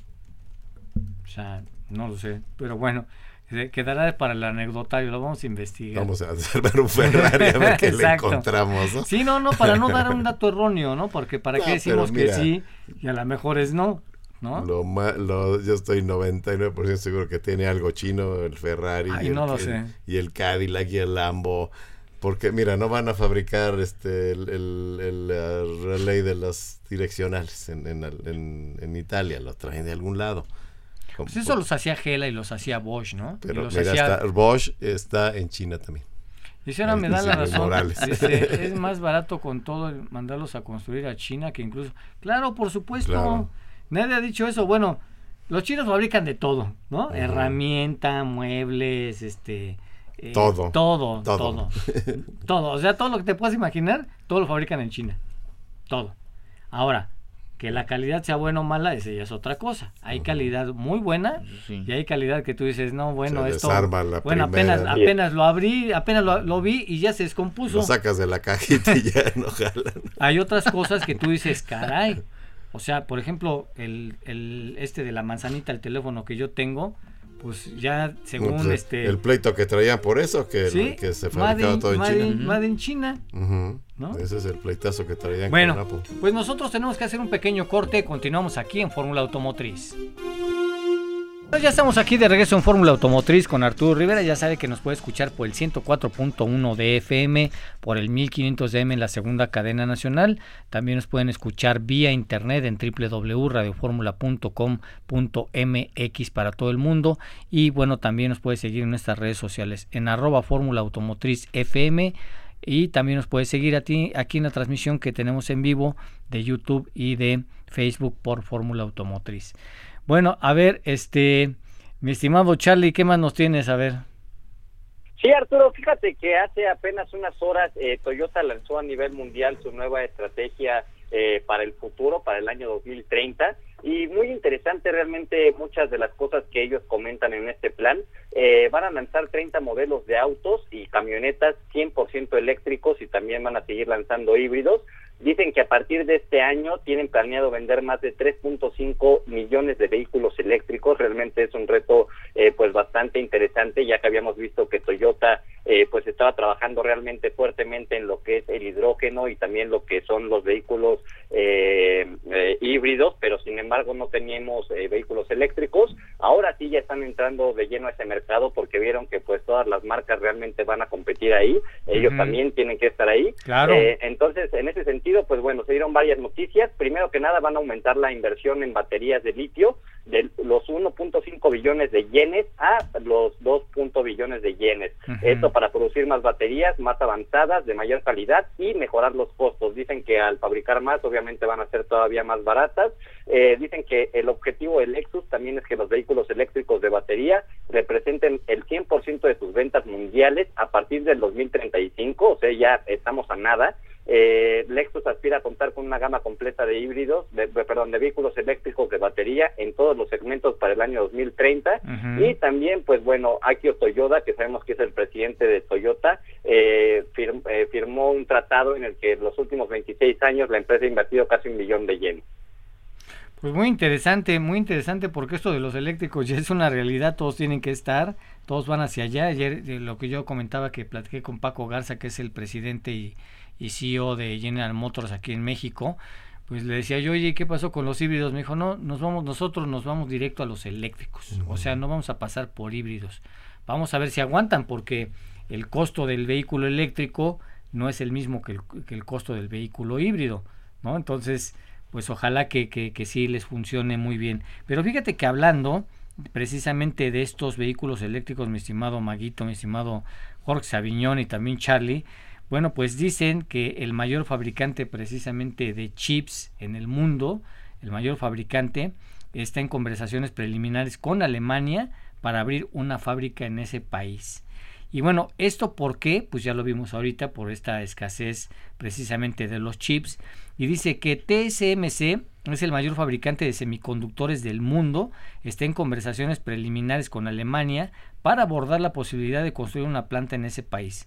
O sea, no lo sé, pero bueno, eh, quedará para el anecdotario, lo vamos a investigar. Vamos a observar un Ferrari a ver qué le encontramos, ¿no? Sí, no, no, para no dar un dato erróneo, ¿no? Porque para No, qué decimos que sí y a lo mejor es no, ¿no? Lo lo- yo estoy 99% seguro que tiene algo chino el Ferrari Ay, y, el, no lo que- sé. y el Cadillac y el Lambo. Porque mira, no van a fabricar este el, el- el, relay de las direccionales en, en, en- en Italia, lo traen de algún lado. Pues eso los hacía Gela y los hacía Bosch, ¿no? y pero los mira, hacía... está- Bosch está en China también. Dice, ahora me da la razón. Dice, es más barato con todo mandarlos a construir a China que incluso... Claro, por supuesto. Claro. Nadie ha dicho eso. Bueno, los chinos fabrican de todo, ¿no? Ujú. Herramienta, muebles, este... eh, Todo. Todo, Todo. todo. Todo. O sea, todo lo que te puedas imaginar, todo lo fabrican en China. Todo. Ahora, que la calidad sea buena o mala, esa ya es otra cosa. Hay calidad muy buena Sí. y hay calidad que tú dices, no, bueno, Se esto... desarma la bueno, primera. apenas, apenas lo abrí, apenas lo, lo vi y ya se descompuso. Lo sacas de la cajita y ya no jalan. Hay otras cosas que tú dices, caray. O sea, por ejemplo, el, el este de la manzanita, el teléfono que yo tengo, pues ya según Pues, este... El pleito que traían por eso, que, ¿sí? que se fabricaba in- todo en China. in- Made in China. ¿No? Ese es el pleitazo que traían Bueno, con Apple. pues nosotros tenemos que hacer un pequeño corte. Continuamos aquí en Fórmula Automotriz. Ya estamos aquí de regreso en Fórmula Automotriz con Arturo Rivera. Ya sabe que nos puede escuchar por el 104.1 de FM, por el 1500 de M en la segunda cadena nacional. También nos pueden escuchar vía internet en www.radioformula.com.mx para todo el mundo. Y bueno, también nos puede seguir en nuestras redes sociales en arroba Fórmula Automotriz FM. Y también nos puede seguir aquí en la transmisión que tenemos en vivo de YouTube y de Facebook por Fórmula Automotriz. Bueno, a ver, este, mi estimado Charlie, ¿qué más nos tienes? A ver. Sí, Arturo, fíjate que hace apenas unas horas eh, Toyota lanzó a nivel mundial su nueva estrategia eh, para el futuro, para el año 2030. Y muy interesante realmente muchas de las cosas que ellos comentan en este plan. Eh, van a lanzar 30 modelos de autos y camionetas 100% eléctricos y también van a seguir lanzando híbridos. Dicen que a partir de este año tienen planeado vender más de 3.5 millones de vehículos eléctricos. Realmente es un reto eh, pues bastante interesante, ya que habíamos visto que Toyota eh, pues estaba trabajando realmente fuertemente en lo que es el hidrógeno y también lo que son los vehículos eh, híbridos, pero sin embargo no teníamos vehículos eléctricos. Ahora sí ya están entrando de lleno a ese mercado porque vieron que pues todas las marcas realmente van a competir ahí. Ellos también tienen que estar ahí. Claro. entonces, en ese sentido pues bueno, se dieron varias noticias. Primero que nada van a aumentar la inversión en baterías de litio de los 1.5 billones de yenes a los 2. billones de yenes. Esto para producir más baterías más avanzadas, de mayor calidad y mejorar los costos. Dicen que al fabricar más, obviamente van a ser todavía más baratas. Eh, dicen que el objetivo del Lexus también es que los vehículos eléctricos de batería representen el 100% de sus ventas mundiales a partir del 2035, o sea, ya estamos a nada. Eh, Lexus aspira a contar con una gama completa de híbridos, de, perdón, de vehículos eléctricos de batería en todos los segmentos para el año 2030 y también, pues bueno, Akio Toyoda, que sabemos que es el presidente de Toyota, eh, eh, firmó un tratado en el que en los últimos 26 años la empresa ha invertido casi un millón de yenes. Pues muy interesante, muy interesante porque esto de los eléctricos ya es una realidad, todos tienen que estar, todos van hacia allá. Ayer lo que yo comentaba que platiqué con Paco Garza, que es el presidente y y CEO de General Motors aquí en México, pues le decía yo, oye, ¿qué pasó con los híbridos? Me dijo, no, nos vamos, nosotros nos vamos directo a los eléctricos, o sea, no vamos a pasar por híbridos. Vamos a ver si aguantan, porque el costo del vehículo eléctrico no es el mismo que el, que el costo del vehículo híbrido, ¿no? Entonces, pues ojalá que, que, que sí les funcione muy bien. Pero fíjate que hablando precisamente de estos vehículos eléctricos, mi estimado Maguito, mi estimado Jorge Saviñón y también Charlie, bueno, pues dicen que el mayor fabricante precisamente de chips en el mundo, el mayor fabricante, está en conversaciones preliminares con Alemania para abrir una fábrica en ese país. Y bueno, ¿esto por qué? Pues ya lo vimos ahorita por esta escasez precisamente de los chips. Y dice que TSMC es el mayor fabricante de semiconductores del mundo, está en conversaciones preliminares con Alemania para abordar la posibilidad de construir una planta en ese país.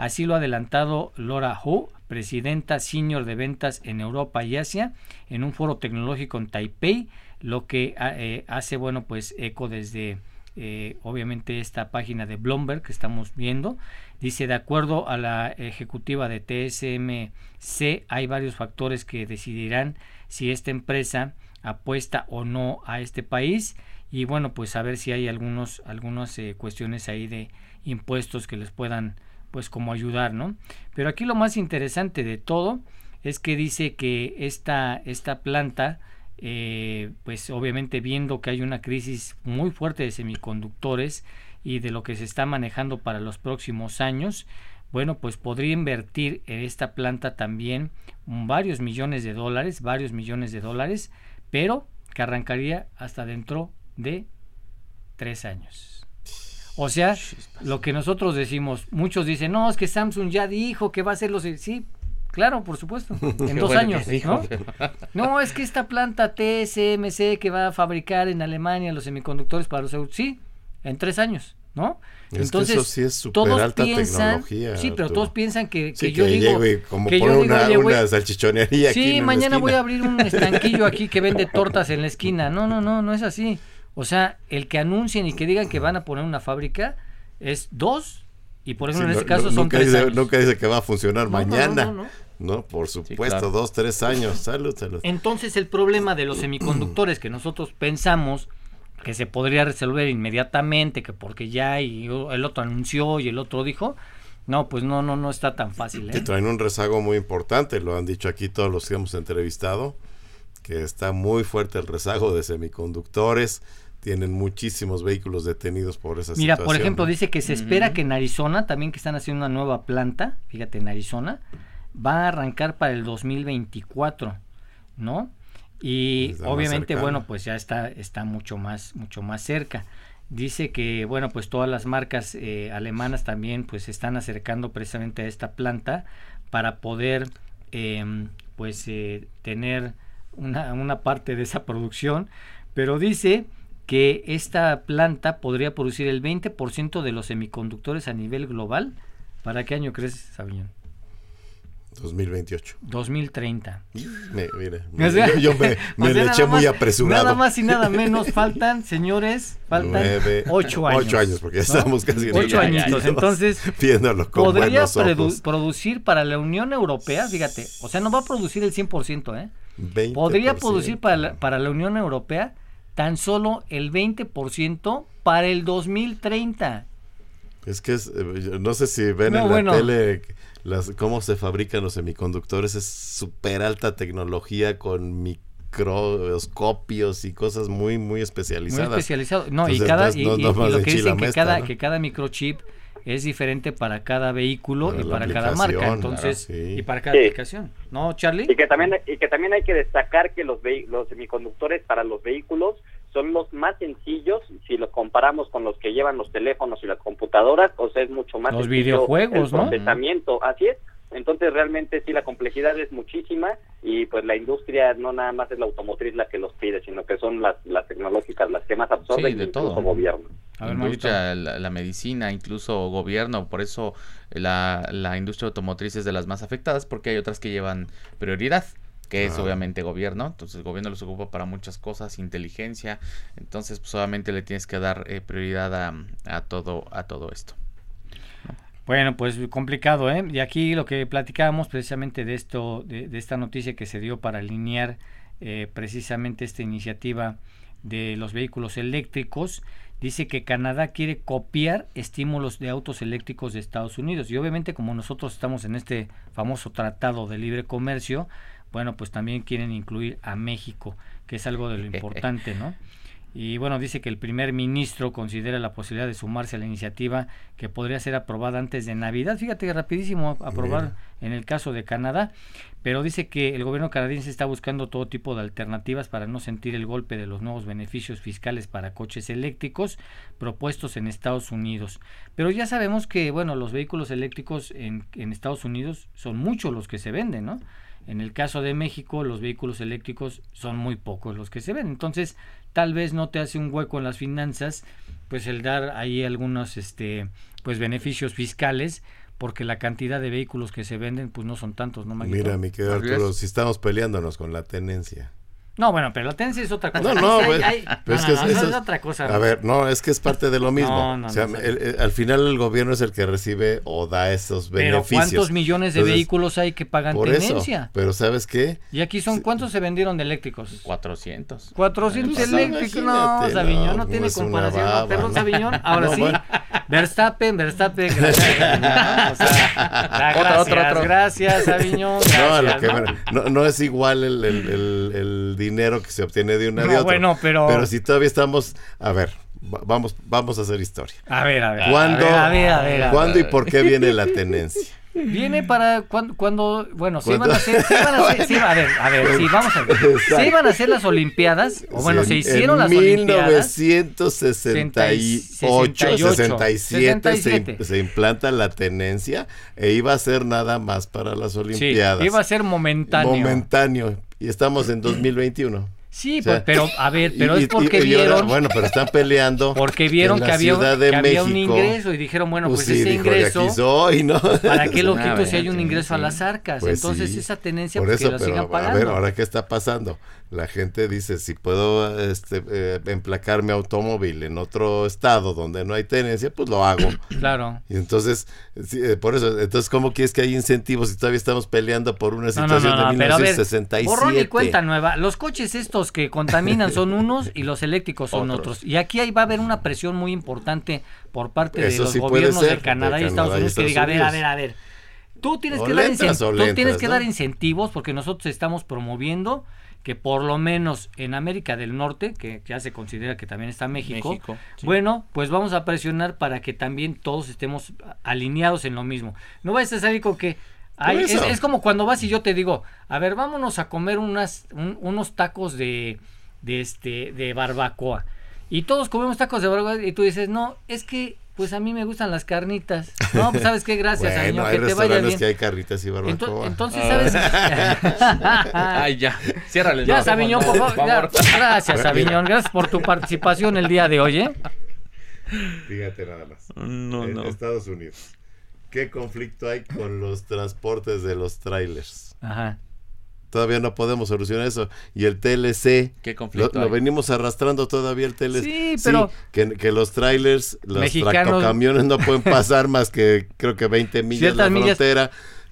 Así lo ha adelantado Laura Hu, presidenta senior de ventas en Europa y Asia, en un foro tecnológico en Taipei, lo que ah, eh, hace, bueno, pues eco desde eh, obviamente esta página de Bloomberg que estamos viendo. Dice, de acuerdo a la ejecutiva de TSMC, hay varios factores que decidirán si esta empresa apuesta o no a este país y bueno, pues a ver si hay algunos, algunas eh, cuestiones ahí de impuestos que les puedan pues como ayudar, ¿no? Pero aquí lo más interesante de todo es que dice que esta, esta planta, eh, pues obviamente viendo que hay una crisis muy fuerte de semiconductores y de lo que se está manejando para los próximos años, bueno, pues podría invertir en esta planta también varios millones de dólares, varios millones de dólares, pero que arrancaría hasta dentro de tres años. O sea, lo que nosotros decimos, muchos dicen, no, es que Samsung ya dijo que va a hacer los... Sí, claro, por supuesto, en dos años. ¿no? no, es que esta planta TSMC que va a fabricar en Alemania los semiconductores para los... Sí, en tres años. ¿no? Entonces, eso sí es todos alta piensan, tecnología. Sí, pero todos piensan que, que yo digo como por una, una salchichonería Sí, mañana voy a abrir un estanquillo aquí que vende tortas en la esquina. No, no, no, no es así. O sea, el que anuncien y que digan que van a poner una fábrica es dos, y por ejemplo en este caso son tres dice, Nunca dice que va a funcionar mañana. No, por supuesto, dos, tres años. Salud, salud. Entonces el problema de los semiconductores que nosotros pensamos que se podría resolver inmediatamente, que porque ya y el otro anunció y el otro dijo, no, pues no, no, no está tan fácil. Que ¿eh? traen un rezago muy importante, lo han dicho aquí todos los que hemos entrevistado, que está muy fuerte el rezago de semiconductores, tienen muchísimos vehículos detenidos por esa Mira, situación. por ejemplo, ¿no? dice que se espera que en Arizona, también que están haciendo una nueva planta, fíjate, en Arizona, va a arrancar para el 2024, ¿no? Y obviamente, bueno, pues ya está, está mucho más, mucho más cerca. Dice que, bueno, pues todas las marcas eh, alemanas también pues se están acercando precisamente a esta planta para poder, em, pues, eh, tener una, una parte de esa producción. Pero dice que esta planta podría producir el 20% de los semiconductores a nivel global. ¿Para qué año crees, Sabiñón? 2028. 2030. Me, mire, O sea, yo, yo me, le eché muy apresurado. Nada más y nada menos faltan, señores, faltan Nueve- ocho años. Ocho años, porque ya ¿no? estamos casi en el Ocho año. añitos. Entonces, Viéndolo con podría produ- producir para la Unión Europea, fíjate, o sea, no va a producir el 100%, ¿eh? Podría 20%. producir para la, para la Unión Europea tan solo el 20% para el 2030. Es que es, eh, no sé si ven No, en la bueno. tele las, cómo se fabrican los semiconductores. Es súper alta tecnología con microscopios y cosas muy, muy Muy especializadas. especializado. No, y cada no es- y, no- y- no y más lo de que dicen que chilamesta, cada ¿no? que cada microchip es diferente para cada vehículo Para y para cada marca, entonces claro, sí. y para cada Sí. aplicación. ¿No, Charlie? Y que también y que también hay que destacar que los los semiconductores para los vehículos son los más sencillos si los comparamos con los que llevan los teléfonos y las computadoras, o sea, es mucho más Los sencillo videojuegos, el ¿no? procesamiento, así es. Entonces realmente sí la complejidad es muchísima y pues la industria no nada más es la automotriz la que los pide, sino que son las las tecnológicas las que más absorben Sí, de todo. gobierno. Ver, industria, la, la medicina, incluso gobierno, por eso la, la industria automotriz es de las más afectadas porque hay otras que llevan prioridad, que es obviamente gobierno, entonces el gobierno los ocupa para muchas cosas, inteligencia, entonces pues obviamente le tienes que dar eh, prioridad a, a todo a todo esto. Bueno, pues complicado, ¿eh? Y aquí lo que platicábamos precisamente de esto, de, de esta noticia que se dio para alinear eh, precisamente esta iniciativa de los vehículos eléctricos, dice que Canadá quiere copiar estímulos de autos eléctricos de Estados Unidos. Y obviamente como nosotros estamos en este famoso tratado de libre comercio, bueno, pues también quieren incluir a México, que es algo de lo importante, ¿no? Y bueno, dice que el primer ministro considera la posibilidad de sumarse a la iniciativa que podría ser aprobada antes de Navidad. Fíjate que rapidísimo aprobar en el caso de Canadá, pero dice que el gobierno canadiense está buscando todo tipo de alternativas para no sentir el golpe de los nuevos beneficios fiscales para coches eléctricos propuestos en Estados Unidos. Pero ya sabemos que, bueno, los vehículos eléctricos en, Estados Unidos son muchos los que se venden, ¿no? En el caso de México, los vehículos eléctricos son muy pocos los que se ven. Entonces, tal vez no te hace un hueco en las finanzas, pues el dar ahí algunos este pues beneficios fiscales, porque la cantidad de vehículos que se venden pues no son tantos, ¿no, Maguito? Mira, mi querido Arturo, si estamos peleándonos con la tenencia. No, bueno, pero la tenencia es otra cosa. No, no, pues, pero es no, que no, es- otra cosa. A ver, no, es que es parte de lo mismo. No, no, o sea, no, el- el- al final el gobierno es el que recibe o da esos pero beneficios. ¿cuántos millones de Entonces, vehículos hay que pagan Por eso, tenencia? pero ¿sabes qué? Y aquí son, ¿cuántos se vendieron de eléctricos? 400. 400 Pues, eléctricos, no, Sabiñón, no, no, tiene comparación. no, baba, perdón, ¿no? Sabiñón, ahora No, sí. bueno. Verstappen, Verstappen, gracias. ¿no? O sea, da- Otro, gracias, otro, otro. gracias, Sabiñón. No, a lo gracias, que ¿no? me- no, no es igual el, el- el- el dinero que se obtiene de una de otra. bueno, pero- Pero si todavía estamos, a ver, va- vamos, vamos a hacer historia. A ver, a ver. ¿Cuándo, A ver, a ver, a ver. ¿cuándo y por qué viene la tenencia? Viene para cuando, cuando bueno, se iban a hacer, se iban a hacer, se iba- a ver, a ver, sí, vamos a ver. Se iban a hacer las Olimpiadas, o bueno, Sí, se hicieron en las Olimpiadas. 1968, 67, 67. Se, se implanta la tenencia e iba a ser nada más para las Sí, Olimpiadas. iba a ser momentáneo. Momentáneo. Y estamos en 2021. Sí, O sea, pues, pero a ver, pero y- es porque y- y ahora, vieron bueno, pero están peleando. porque vieron en la que había, Ciudad de que había un ingreso y dijeron, bueno, pues, sí, ese dijo, ingreso aquí soy, ¿no? ¿Para qué lo Ah, quito si hay un sí, ingreso a las arcas? Pues Entonces sí, esa tenencia Por pues, eso, que la pero sigan a ver, ahora qué está pasando. La gente dice, si puedo este, eh, emplacar mi automóvil en otro estado donde no hay tenencia, pues lo hago. Claro. Y entonces, sí, eh, por eso, entonces, ¿cómo quieres que hay incentivos si todavía estamos peleando por una No, no, situación no, no, de pero a ver, 1967? borrón y cuenta nueva. Los coches estos que contaminan son unos y los eléctricos son Otros. otros. Y aquí ahí va a haber una presión muy importante por parte de los sí gobiernos ser, de Canadá de y Estados Unidos que diga, a ver, a ver, a ver. Tú tienes que dar lentas tú tienes que dar incentivos porque nosotros estamos promoviendo que por lo menos en América del Norte, que ya se considera que también está México, México, sí. bueno, pues vamos a presionar para que también todos estemos alineados en lo mismo. No vayas a salir con que ay, es, eso. es como cuando vas y yo te digo, a ver, vámonos a comer unas, un- unos tacos de, de este de barbacoa. Y todos comemos tacos de barbacoa y tú dices, no, es que pues a mí me gustan las carnitas. No, pues sabes qué, gracias, Bueno, hay que te vaya bien. que hay carritas y barbacoa. Ento- entonces, Ah. ¿sabes? Ay, ya. Ciérrale. Ya, no, Sabiñón, por favor. ya, gracias, Sabiñón. Gracias por tu participación el día de hoy, ¿eh? Fíjate nada más. No, en no. Estados Unidos. ¿Qué conflicto hay con los transportes de los trailers? Ajá. Todavía no podemos solucionar eso. Y el TLC, ¿Qué lo, conflicto lo venimos arrastrando todavía el TLC. Sí, pero- que, que los trailers, los Mexicanos- tractocamiones no pueden pasar más que creo que 20 millas Ciertas la millas. frontera.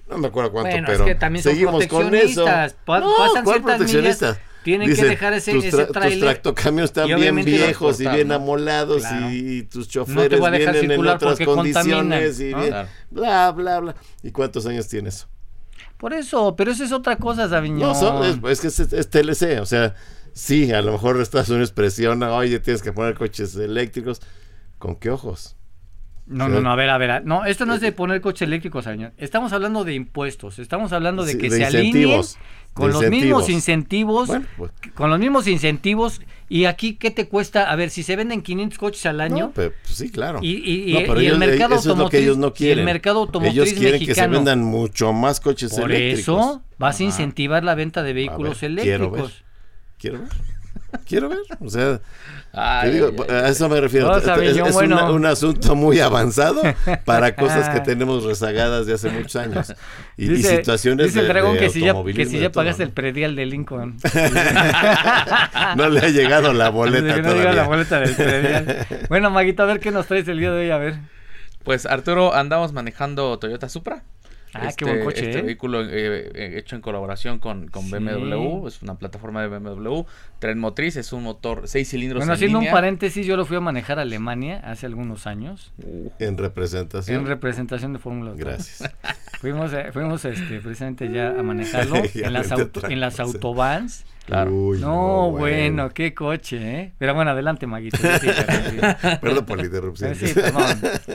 No me acuerdo cuánto, Bueno, pero es que también son seguimos con eso. proteccionistas. Pa- no, pasan ¿cuál ciertas proteccionista? millas, tienen que dejar ese- tus, ese tra- tus están bien viejos y bien ¿no? amolados Claro. y, y tus No choferes dejar vienen en otras condiciones y ¿no? bien- Claro. bla, bla, bla. ¿Y cuántos años tiene eso? Por eso, pero eso es otra cosa, Sabiñón. No, son- es, es que es, es TLC, o sea, sí, a lo mejor Estados Unidos presiona, oye, tienes que poner coches eléctricos. ¿Con qué ojos? No, no, no, a ver, a ver. No, esto no es de poner coche eléctrico, señor. Estamos hablando de impuestos. Estamos hablando de que de se alineen con los mismos incentivos. Bueno, pues, Con los mismos incentivos. Y aquí, ¿qué te cuesta? A ver, si se venden 500 coches al año. no, pero, pues, sí, claro. Y, y- No, pero y el ellos- mercado eso es lo que automotriz. ellos no y quieren. el mercado automotriz ellos quieren que se mexicano. vendan mucho más coches Por eléctricos. eso vas a Ajá. incentivar la venta de vehículos ver, quiero ver. eléctricos. Quiero ver. Quiero ver. O sea, Ay, te digo, ay, ay. a eso me refiero. No, Es- Sabiñón, es bueno. una- un asunto muy avanzado para cosas que tenemos rezagadas de hace muchos años. Y, y Dice- situaciones dice el de, dragón de que si ya, que si y ya pagaste ¿no? el predial de Lincoln. No le ha llegado la boleta no llega la todavía. boleta del predial. Bueno, Maguito, a ver qué nos traes el día de hoy, a ver. Pues Arturo, andamos manejando Toyota Supra. Ah, qué buen coche, Este ¿eh? vehículo eh, eh, hecho en colaboración con, con Sí. BMW, es una plataforma de BMW, tren motriz, es un motor 6 cilindros Bueno, en haciendo un paréntesis, yo lo fui a manejar a Alemania hace algunos años En representación. en representación de Fórmula 1. Gracias. Fuimos, eh, fuimos este, precisamente ya a manejarlo Ya en, las auto- en las autobans. Claro. Uy, No, bueno. qué coche, ¿eh? Pero bueno, adelante, Maguito. Sí. Perdón por la interrupción. Sí.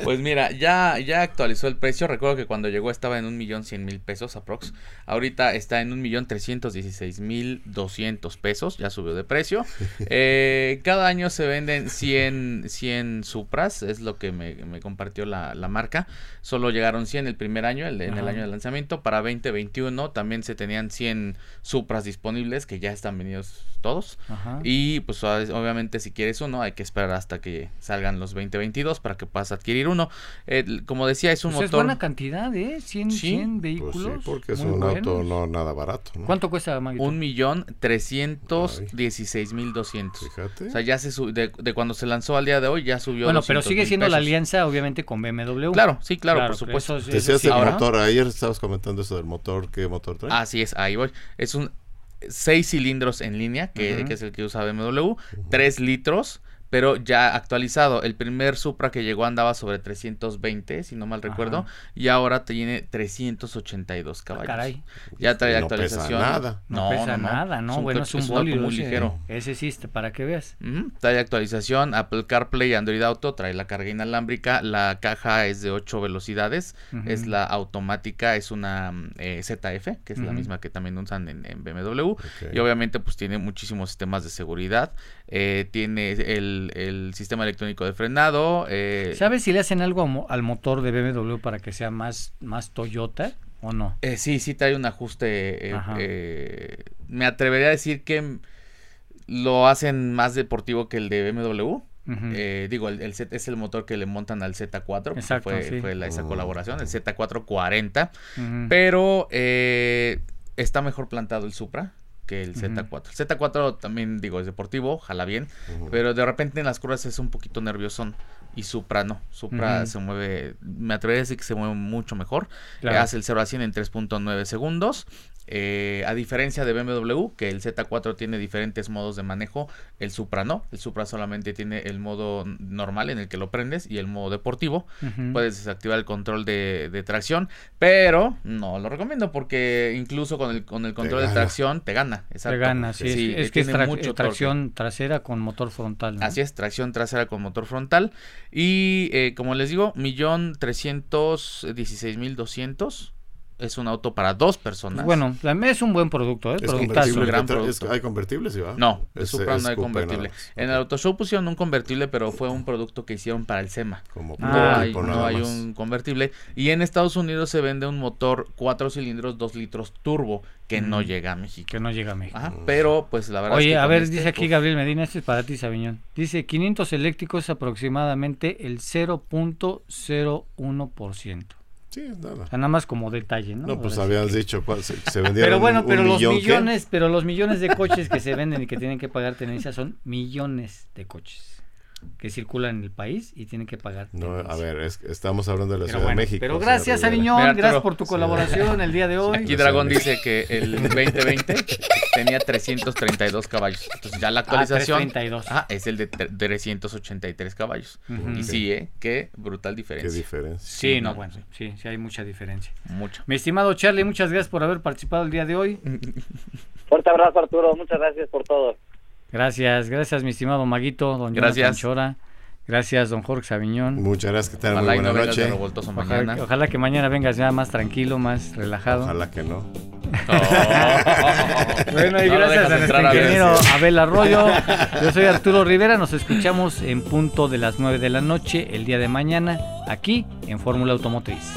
Pues mira, ya, ya actualizó el precio. Recuerdo que cuando llegó estaba en un millón cien mil pesos aprox. Ahorita está en un millón trescientos dieciséis mil doscientos pesos. Ya subió de precio. Eh, cada año se venden 100, 100 Supras. Es lo que me, me compartió la, la marca. Solo llegaron 100 el primer año, el, en el año de lanzamiento. Para 2021 también se tenían 100 Supras disponibles que ya están venidos todos. Ajá. Y pues ob- obviamente si quieres uno hay que esperar hasta que salgan los 2022 para que puedas adquirir uno. El- como decía, es un Pues es motor... buena cantidad, ¿eh? 100, Sí. 100 Pues vehículos. sí, porque es muy un auto no nada barato. ¿no? ¿Cuánto cuesta, Maguito? Un millón trescientos dieciséis mil doscientos. Fíjate. O sea, ya se su- de, de cuando se lanzó al día de hoy ya subió. bueno, pero 200 sigue siendo la alianza, obviamente, con BMW. Claro, sí, claro, por supuesto. eso- eso Decías sí, el motor, ayer estabas comentando eso del motor, ¿qué motor trae? Así es, ahí voy. Es un seis cilindros en línea, que, es el que usa BMW, 3 litros, pero ya actualizado. El primer Supra que llegó andaba sobre 320, si no mal recuerdo, Ajá. y ahora tiene 382 Ah, caballos. caray. Ya trae Y no pesa actualización. nada. No, pesa nada, ¿no? bueno, coche- es un bólido. muy ese. ligero. Ese sí, este, para que veas. Trae actualización, Apple CarPlay, Android Auto, trae la carga inalámbrica, la caja es de 8 velocidades, es la automática, es una eh, ZF, que es la misma que también usan en, en BMW, y obviamente pues tiene muchísimos sistemas de seguridad, eh, tiene el, el sistema electrónico de frenado, eh, ¿Sabes si le hacen algo al motor de BMW para que sea más, más Toyota o no? eh, sí, sí trae un ajuste, eh, eh, me atrevería a decir que lo hacen más deportivo que el de BMW. Eh, digo, el, el Z es el motor que le montan al Z4. que Exacto, fue, sí. fue la, esa Mm. colaboración, el Z440. Ujú. Pero eh, está mejor plantado el Supra. Que el Z4. El Z4 también, digo, es deportivo, jala bien, pero de repente en las curvas es un poquito nerviosón. Y Supra no. Supra se mueve, me atrevería a decir que se mueve mucho mejor. Claro. Eh, hace el 0 a 100 en 3.9 segundos. Eh, a diferencia de BMW, que el Z4 tiene diferentes modos de manejo, el Supra no. El Supra solamente tiene el modo normal en el que lo prendes y el modo deportivo. Puedes desactivar el control de, de tracción, pero no lo recomiendo porque incluso con el, con el control de tracción te gana. Te gana, sí, es- Sí, es, que es tra- mucho eh, tracción trasera con motor frontal. ¿no? Así es, tracción trasera con motor frontal. Y eh, como les digo, millón trescientos dieciséis mil doscientos. Es un auto para dos personas. Bueno, la- es un buen producto, ¿eh? Es convertible. gran es- producto. ¿Hay convertibles, sí, va? No, Es- Supra es no hay convertible. En el Auto Show pusieron un convertible, pero fue un producto que hicieron para el SEMA. Como Ah, No hay, prototipo no hay un convertible. Y en Estados Unidos se vende un motor cuatro cilindros, 2 litros turbo, que no Mm. llega a México. Que no llega a México. Ajá, pero pues la verdad Oye, es que a ver, este, dice aquí Gabriel Medina, este es para ti, Sabiñón. Dice 500 eléctricos aproximadamente el 0.01%. Sí, nada. O sea, nada más como detalle, ¿no? No, pues Ahora habías que- dicho cuál se, se vendieron Pero bueno, un- pero un los millón, ¿qué? millones, pero los millones de coches que se venden y que tienen que pagar tenencia son millones de coches que circulan en el país y tienen que pagar. No, a ver, es estamos hablando de la Pero Ciudad bueno, de México. pero gracias. Aviñón, gracias por tu Sí. colaboración el día de hoy. Aquí Dragón dice que el 2020 tenía 332 caballos. Entonces ya la actualización 332. ah, es el de tre- 383 caballos. Ujú. Y sí, ¿eh? Qué brutal Qué diferencia. diferencia. Sí, no, no, bueno, sí. sí, sí hay mucha diferencia. Mucho. Mi estimado Charlie, muchas gracias por haber participado el día de hoy. Fuerte abrazo, Arturo. Muchas gracias por todo. Gracias, gracias mi estimado Maguito, don Gracias. Jonathan Chora. Gracias, don Jorge Sabiñón. Muchas gracias, que muy Ojalá y no buena de noche. revoltoso Ojalá, mañana. ojalá que mañana vengas ya más tranquilo, más relajado. Ojalá que no. Bueno, y No gracias a nuestro entrar a ingeniero Abel Arroyo. Yo soy Arturo Rivera. Nos escuchamos en punto de las 9 de la noche el día de mañana aquí en Fórmula Automotriz.